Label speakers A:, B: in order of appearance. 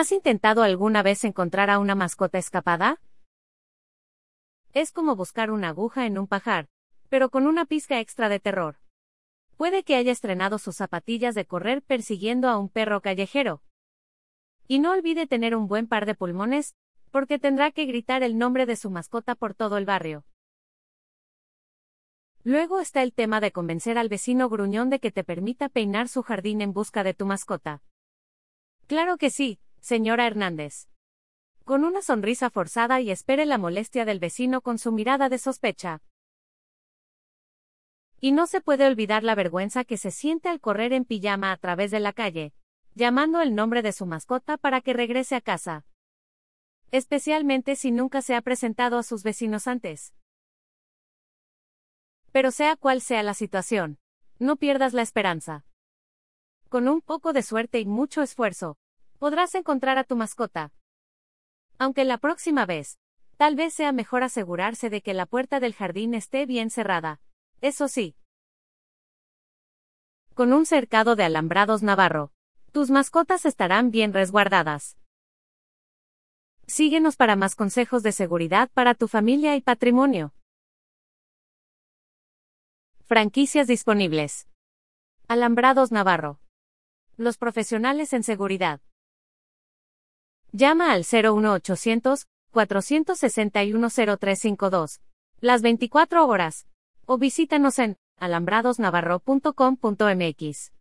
A: ¿Has intentado alguna vez encontrar a una mascota escapada? Es como buscar una aguja en un pajar, pero con una pizca extra de terror. Puede que haya estrenado sus zapatillas de correr persiguiendo a un perro callejero. Y no olvide tener un buen par de pulmones, porque tendrá que gritar el nombre de su mascota por todo el barrio. Luego está el tema de convencer al vecino gruñón de que te permita peinar su jardín en busca de tu mascota. Claro que sí, señora Hernández. Con una sonrisa forzada y espere la molestia del vecino con su mirada de sospecha. Y no se puede olvidar la vergüenza que se siente al correr en pijama a través de la calle, llamando el nombre de su mascota para que regrese a casa. Especialmente si nunca se ha presentado a sus vecinos antes. Pero sea cual sea la situación, no pierdas la esperanza. Con un poco de suerte y mucho esfuerzo, podrás encontrar a tu mascota. Aunque la próxima vez, tal vez sea mejor asegurarse de que la puerta del jardín esté bien cerrada. Eso sí. Con un cercado de alambrados navarro, tus mascotas estarán bien resguardadas. Síguenos para más consejos de seguridad para tu familia y patrimonio. Franquicias disponibles. Alambrados Navarro. Los profesionales en seguridad. Llama al 01800 461 0352. Las 24 horas. O visítanos en alambradosnavarro.com.mx.